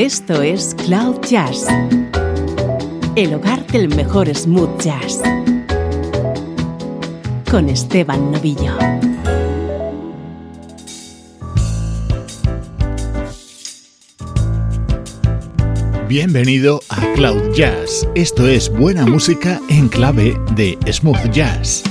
Esto es Cloud Jazz, el hogar del mejor smooth jazz, con Esteban Novillo. Bienvenido a Cloud Jazz. Esto es buena música en clave de smooth jazz.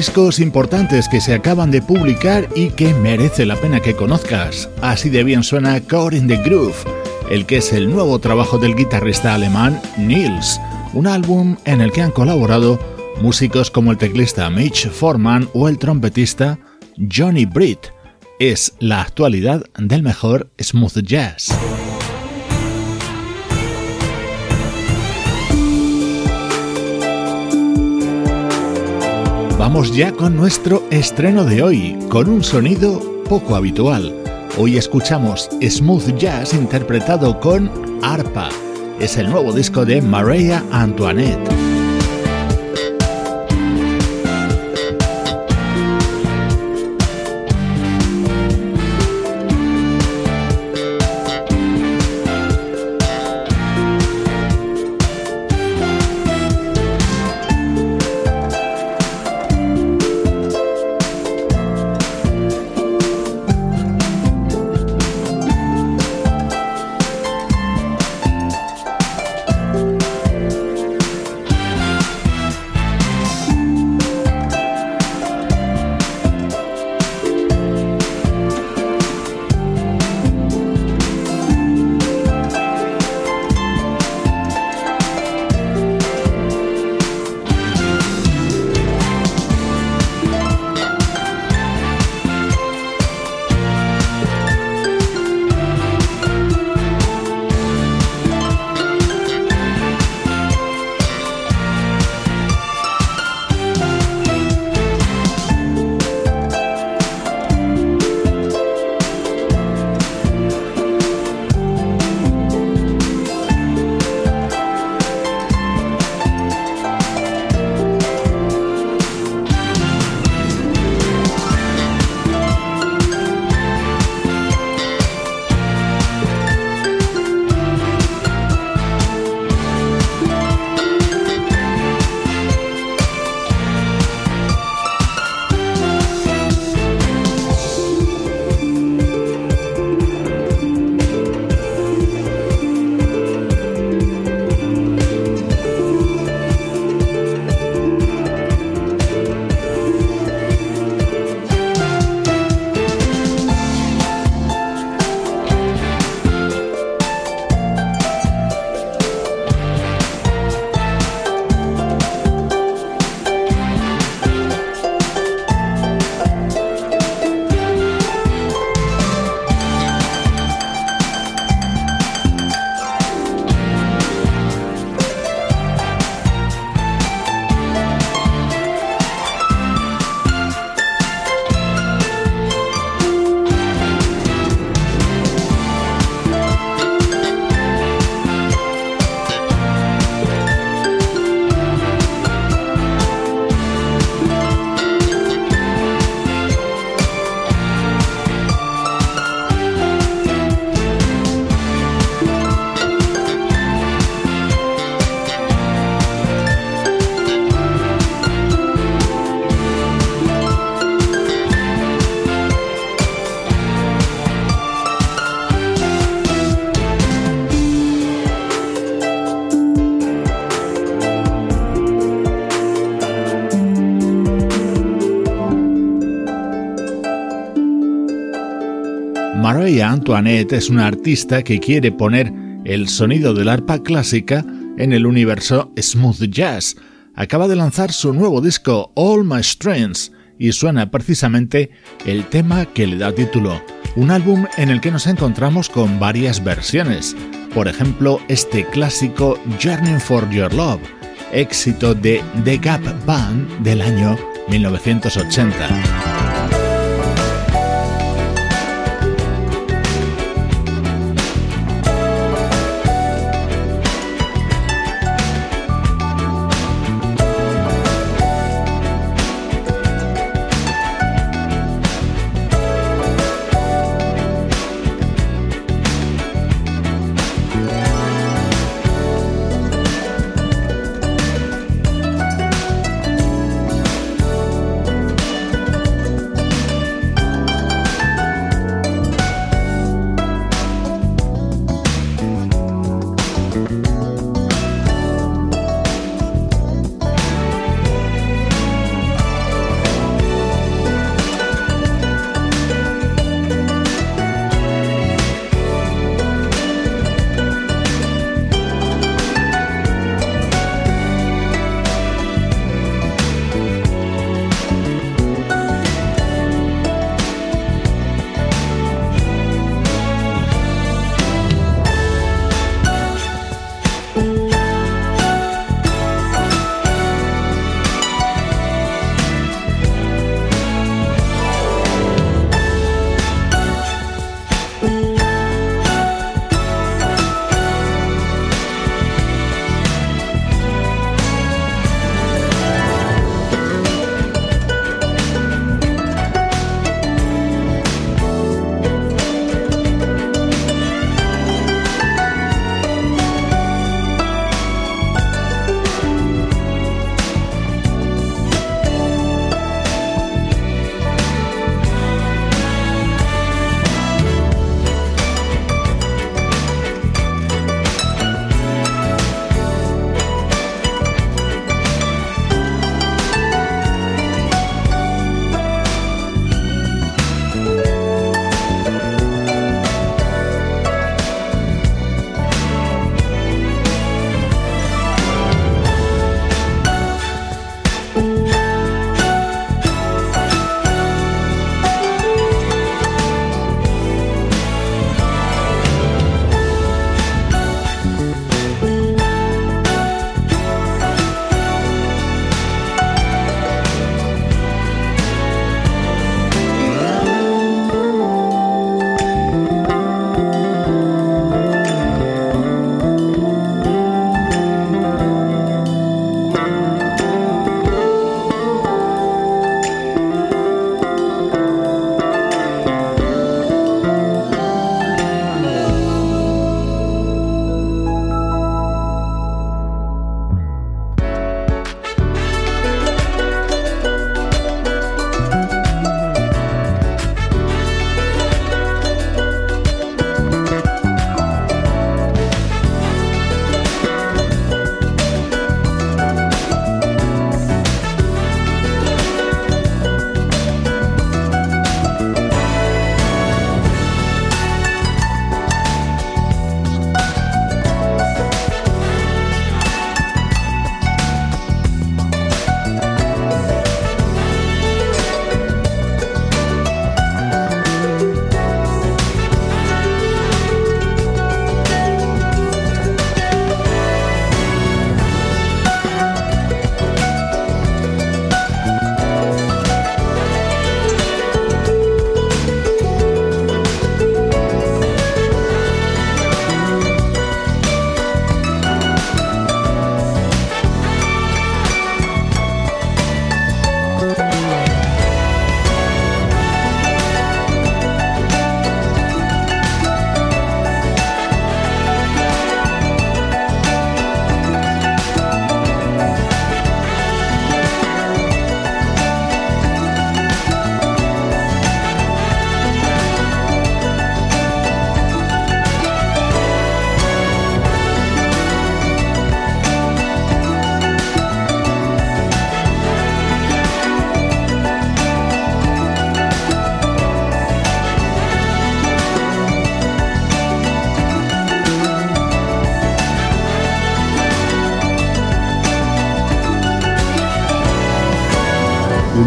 Discos importantes que se acaban de publicar y que merece la pena que conozcas. Así de bien suena Core in the Groove, el que es el nuevo trabajo del guitarrista alemán Nils, un álbum en el que han colaborado músicos como el teclista Mitch Foreman o el trompetista Johnny Britt. Es la actualidad del mejor smooth jazz. Vamos ya con nuestro estreno de hoy, con un sonido poco habitual. Hoy escuchamos smooth jazz interpretado con arpa. Es el nuevo disco de Maria Antoinette. Antoinette es una artista que quiere poner el sonido del arpa clásica en el universo smooth jazz. Acaba de lanzar su nuevo disco All My Strengths y suena precisamente el tema que le da título, un álbum en el que nos encontramos con varias versiones, por ejemplo este clásico Journey for Your Love, éxito de The Gap Band del año 1980.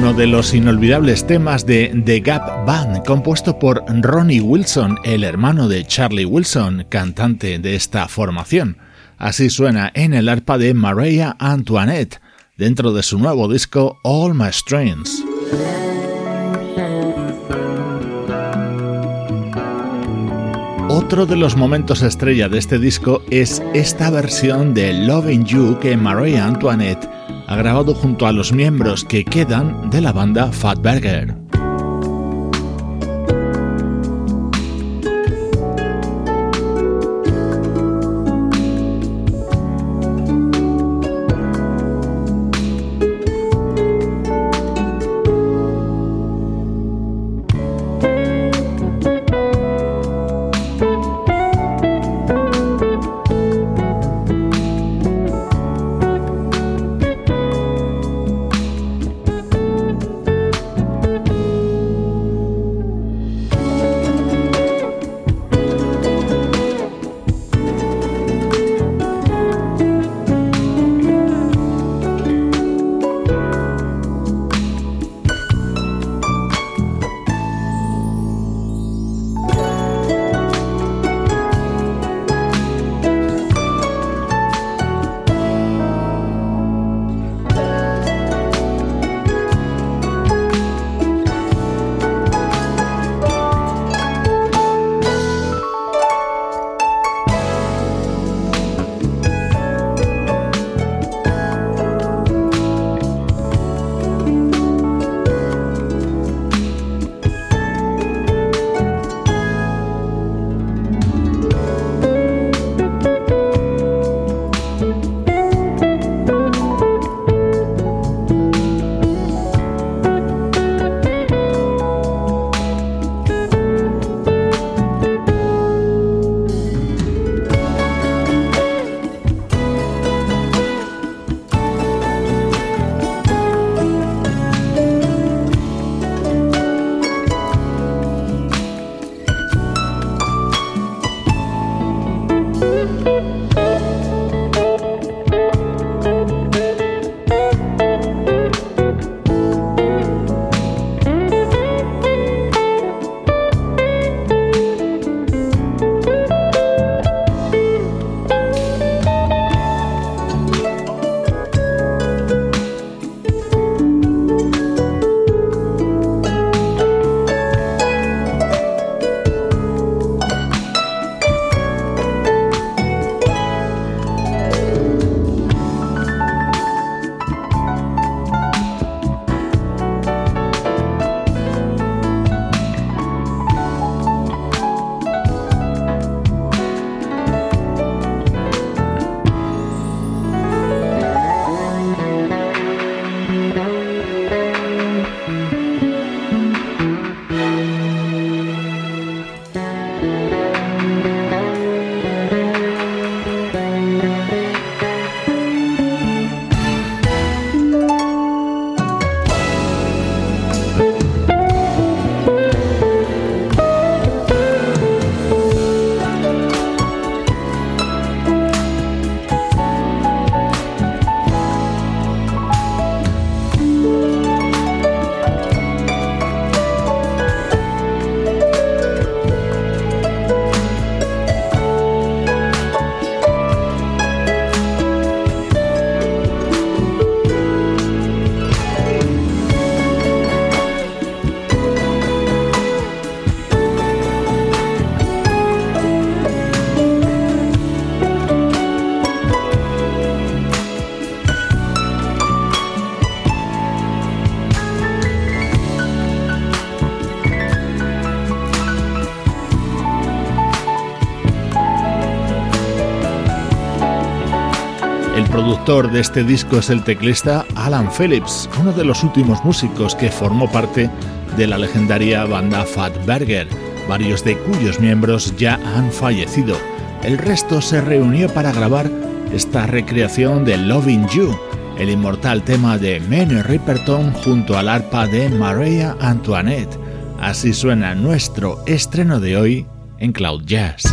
Uno de los inolvidables temas de The Gap Band, compuesto por Ronnie Wilson, el hermano de Charlie Wilson, cantante de esta formación. Así suena en el arpa de Maria Antoinette, dentro de su nuevo disco All My Strings. Otro de los momentos estrella de este disco es esta versión de Loving You que Marie Antoinette ha grabado junto a los miembros que quedan de la banda Fatburger. De este disco es el teclista Alan Phillips, uno de los últimos músicos que formó parte de la legendaria banda Fatberger, varios de cuyos miembros ya han fallecido. El resto se reunió para grabar esta recreación de Loving You, el inmortal tema de Manny Ripperton junto al arpa de Maria Antoinette. Así suena nuestro estreno de hoy en Cloud Jazz.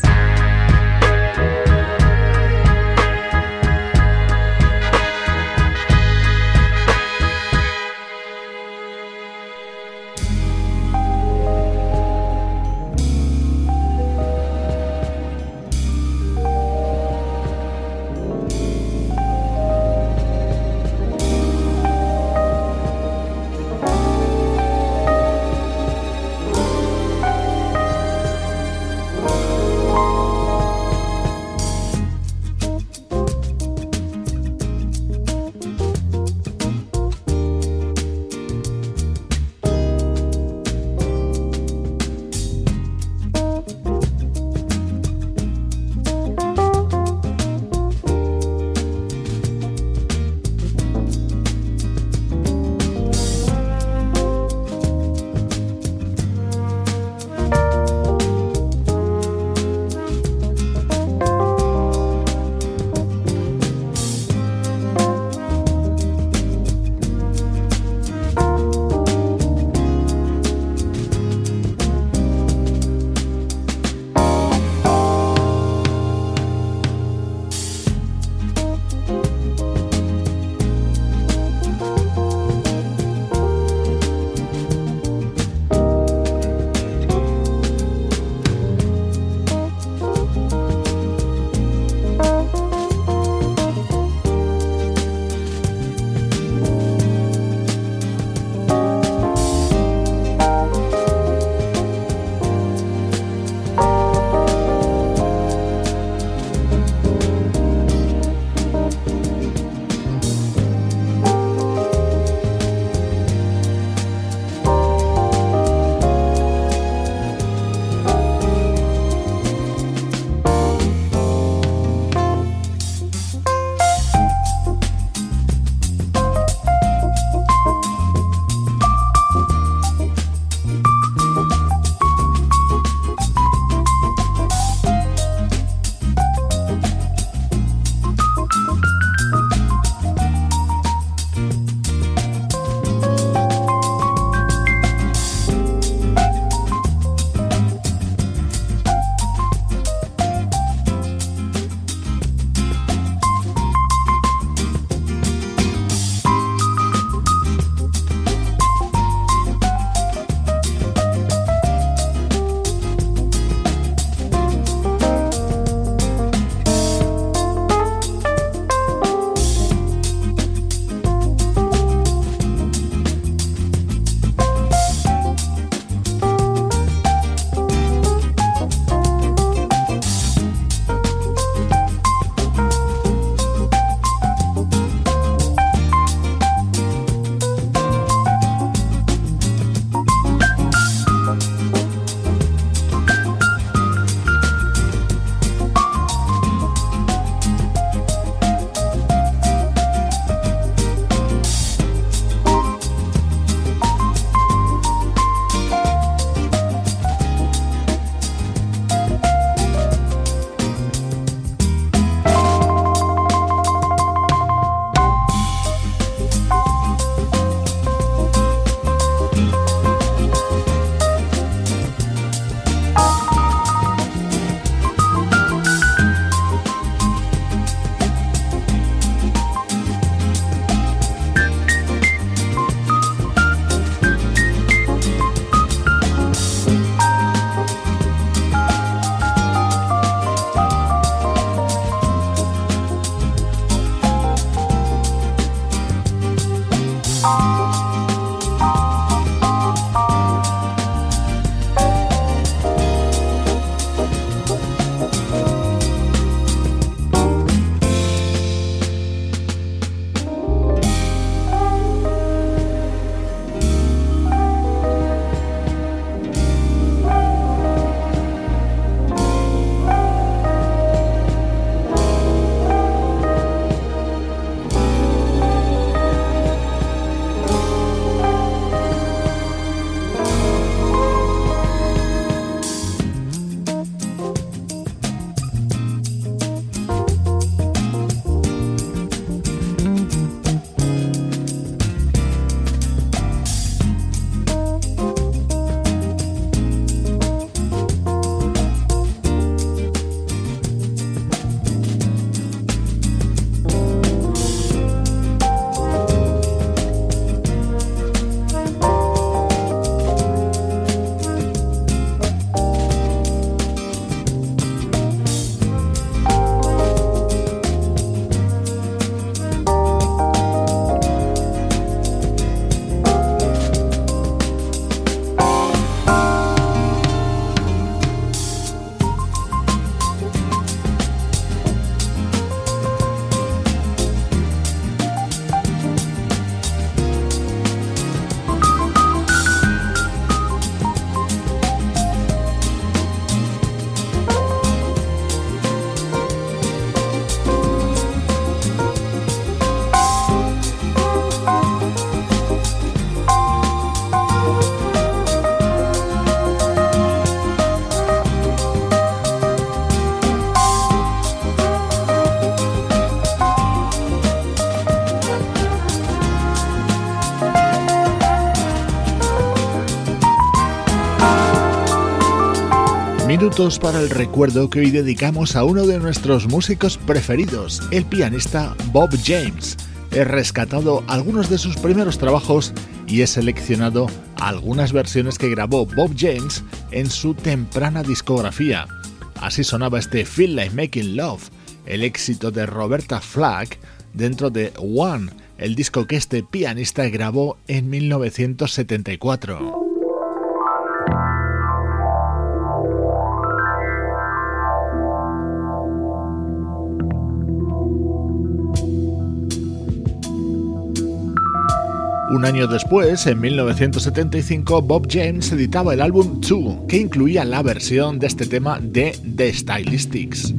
Para el recuerdo que hoy dedicamos a uno de nuestros músicos preferidos, el pianista Bob James. He rescatado algunos de sus primeros trabajos y he seleccionado algunas versiones que grabó Bob James en su temprana discografía. Así sonaba este Feel Like Making Love, el éxito de Roberta Flack dentro de One, el disco que este pianista grabó en 1974. Un año después, en 1975, Bob James editaba el álbum Two, que incluía la versión de este tema de The Stylistics.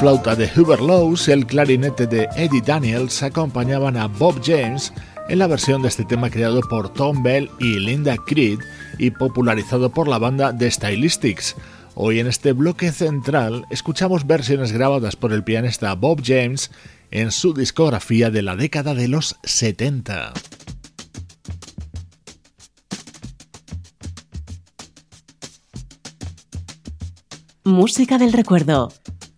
Flauta de Hubert Lowes y el clarinete de Eddie Daniels acompañaban a Bob James en la versión de este tema creado por Tom Bell y Linda Creed y popularizado por la banda The Stylistics. Hoy en este bloque central escuchamos versiones grabadas por el pianista Bob James en su discografía de la década de los 70. Música del recuerdo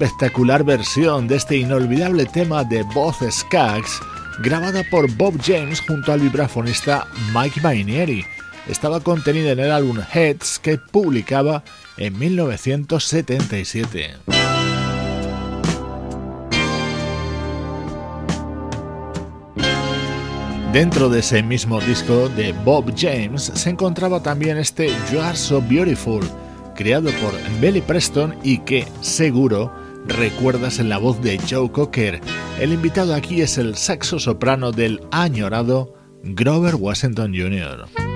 Espectacular versión de este inolvidable tema de voz Skaggs grabada por Bob James junto al vibrafonista Mike Mainieri. Estaba contenida en el álbum Heads que publicaba en 1977. Dentro de ese mismo disco de Bob James se encontraba también este You Are So Beautiful, creado por Billy Preston y que, seguro, recuerdas en la voz de Joe Cocker. El invitado aquí es el saxo soprano del añorado Grover Washington Jr.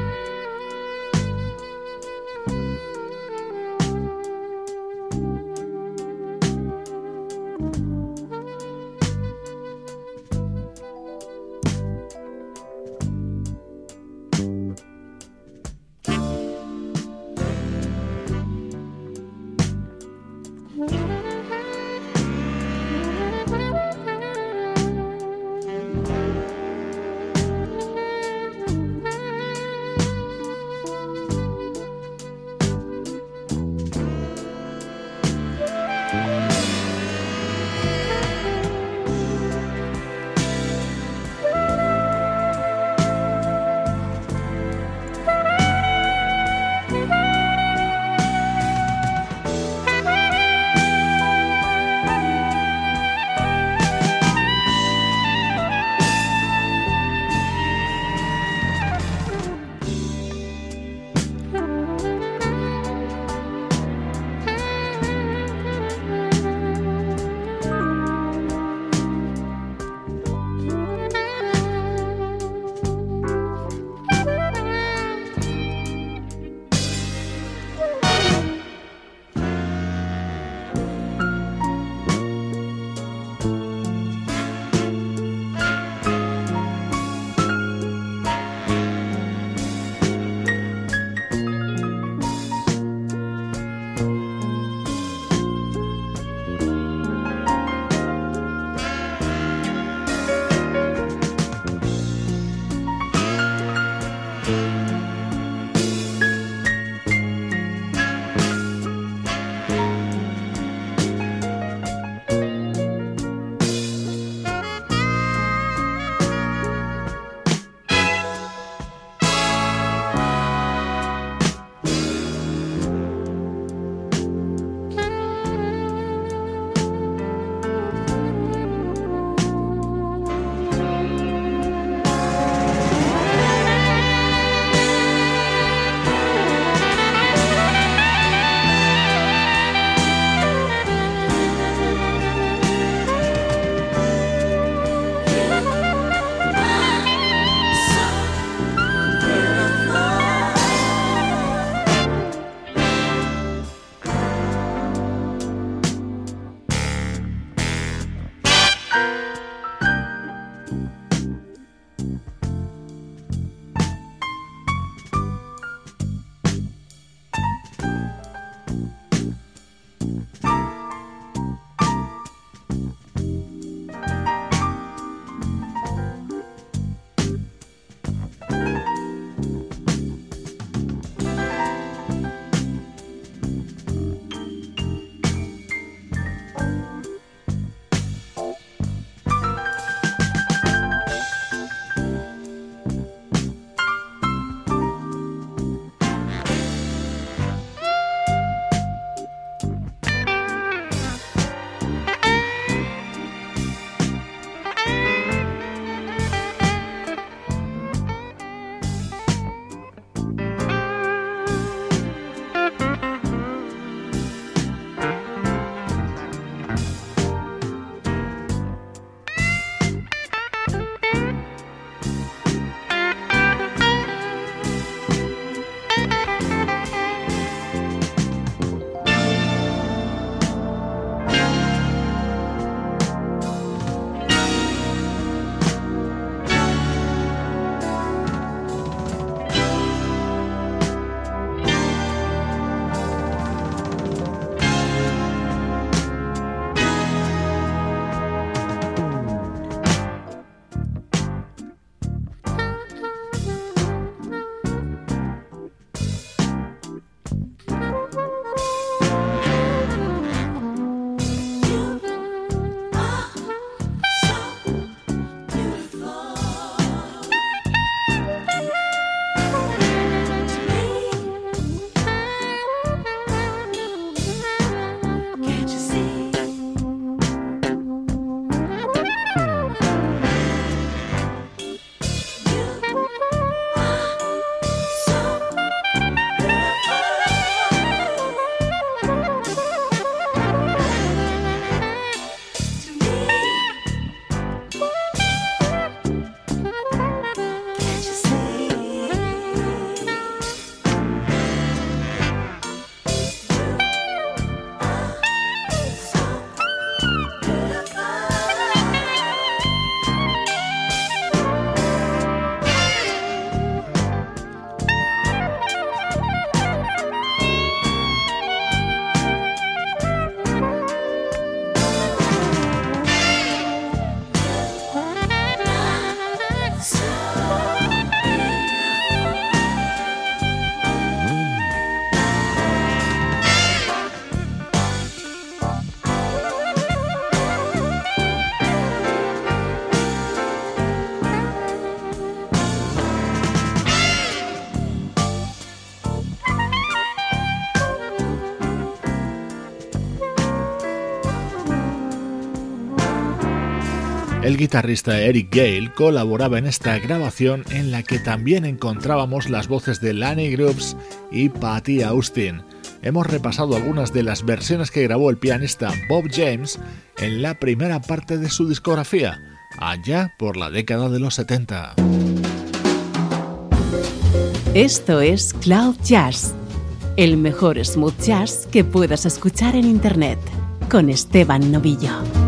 guitarrista Eric Gale colaboraba en esta grabación en la que también encontrábamos las voces de Lanny Groups y Patty Austin. Hemos repasado algunas de las versiones que grabó el pianista Bob James en la primera parte de su discografía, allá por la década de los 70. Esto es Cloud Jazz, el mejor smooth jazz que puedas escuchar en Internet, con Esteban Novillo.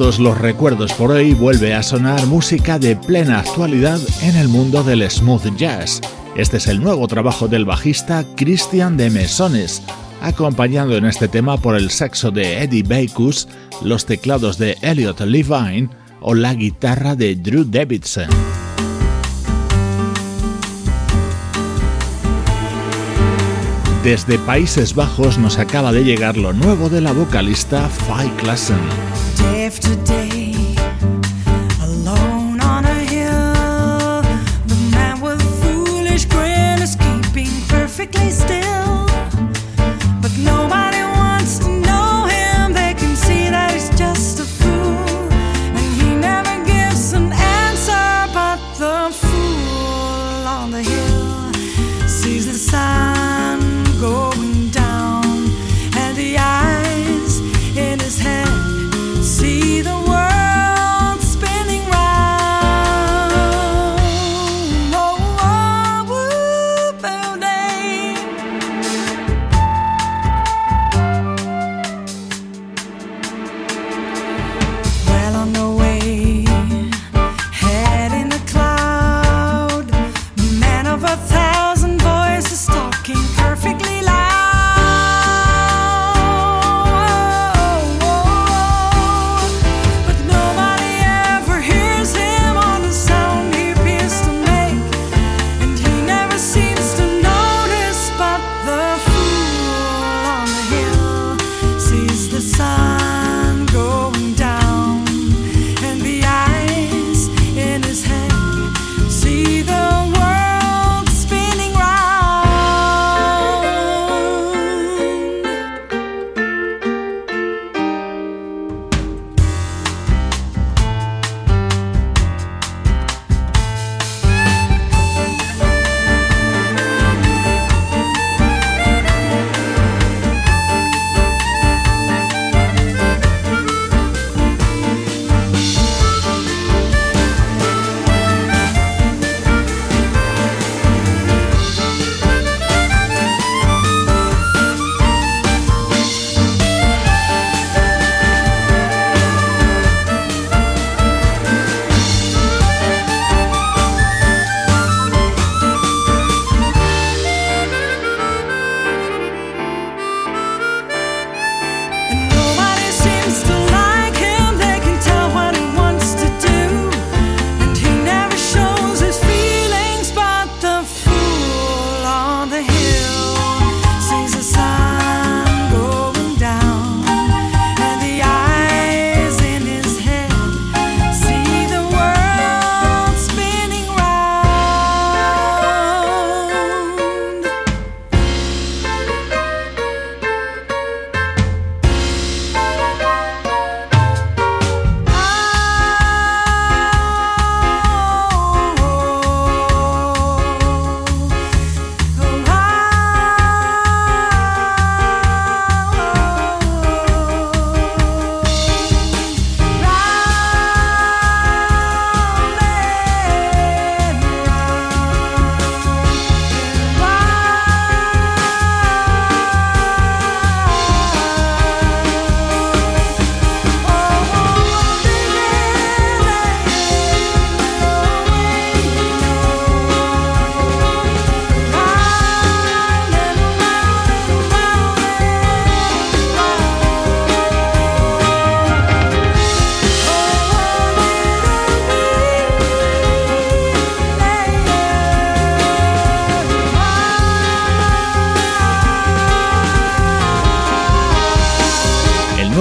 Los recuerdos por hoy, vuelve a sonar música de plena actualidad en el mundo del smooth jazz. Este es el nuevo trabajo del bajista Christian de Mesones, acompañado en este tema por el saxo de Eddie Bacus, los teclados de Elliot Levine o la guitarra de Drew Davidson. Desde Países Bajos nos acaba de llegar lo nuevo de la vocalista Fai Klassen.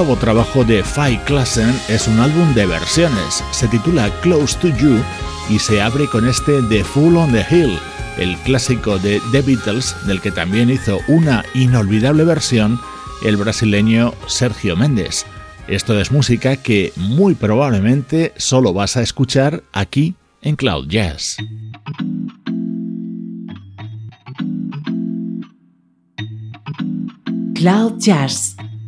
Trabajo de Five Klassen es un álbum de versiones. Se titula Close to You y se abre con este The Fool on the Hill, el clásico de The Beatles, del que también hizo una inolvidable versión el brasileño Sergio Méndez. Esto es música que muy probablemente solo vas a escuchar aquí en Cloud Jazz. Cloud Jazz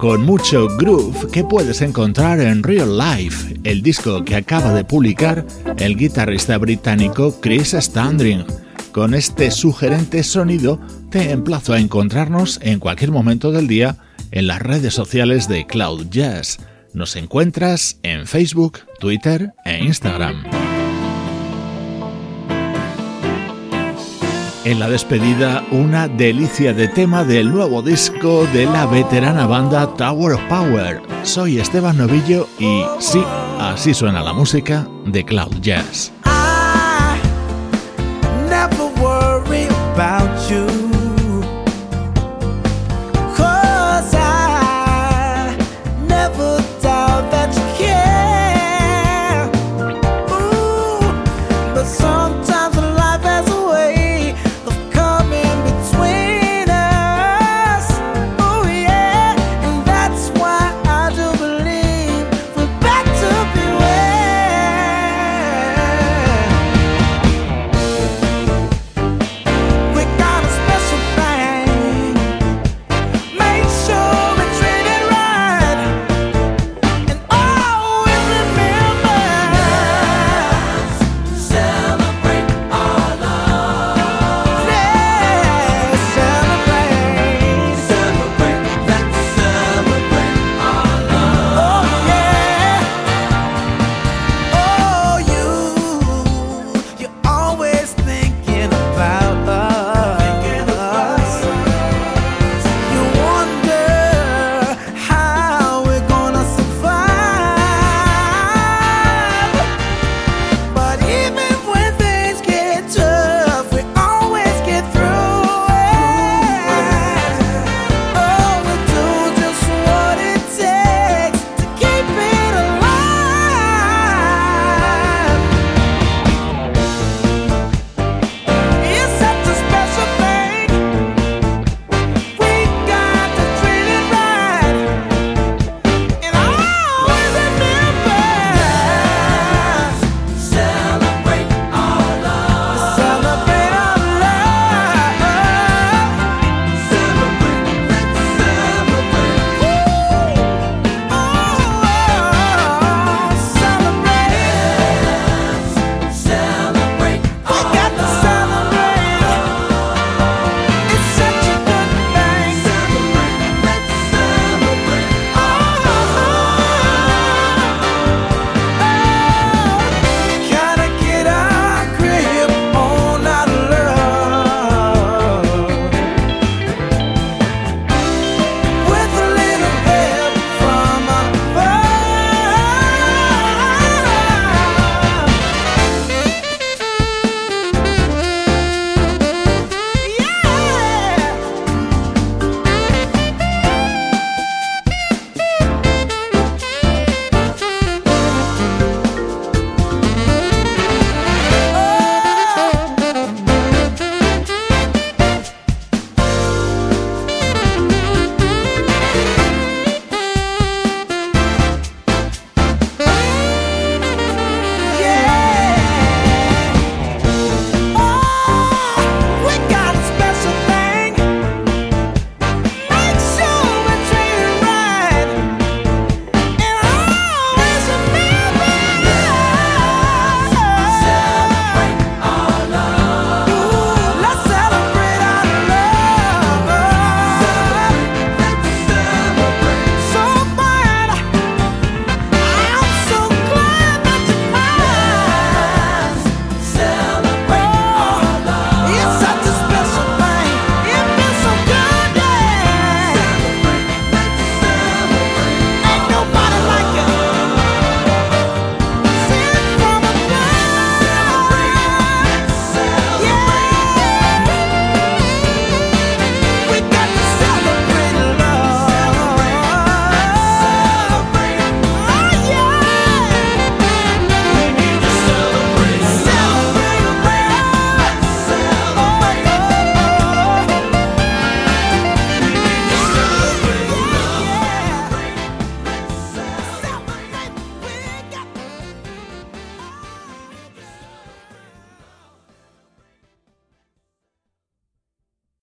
Con mucho groove que puedes encontrar en Real Life, el disco que acaba de publicar el guitarrista británico Chris Standring. Con este sugerente sonido te emplazo a encontrarnos en cualquier momento del día en las redes sociales de Cloud Jazz. Nos encuentras en Facebook, Twitter e Instagram. En la despedida, una delicia de tema del nuevo disco de la veterana banda Tower of Power. Soy Esteban Novillo y sí, así suena la música de Cloud Jazz.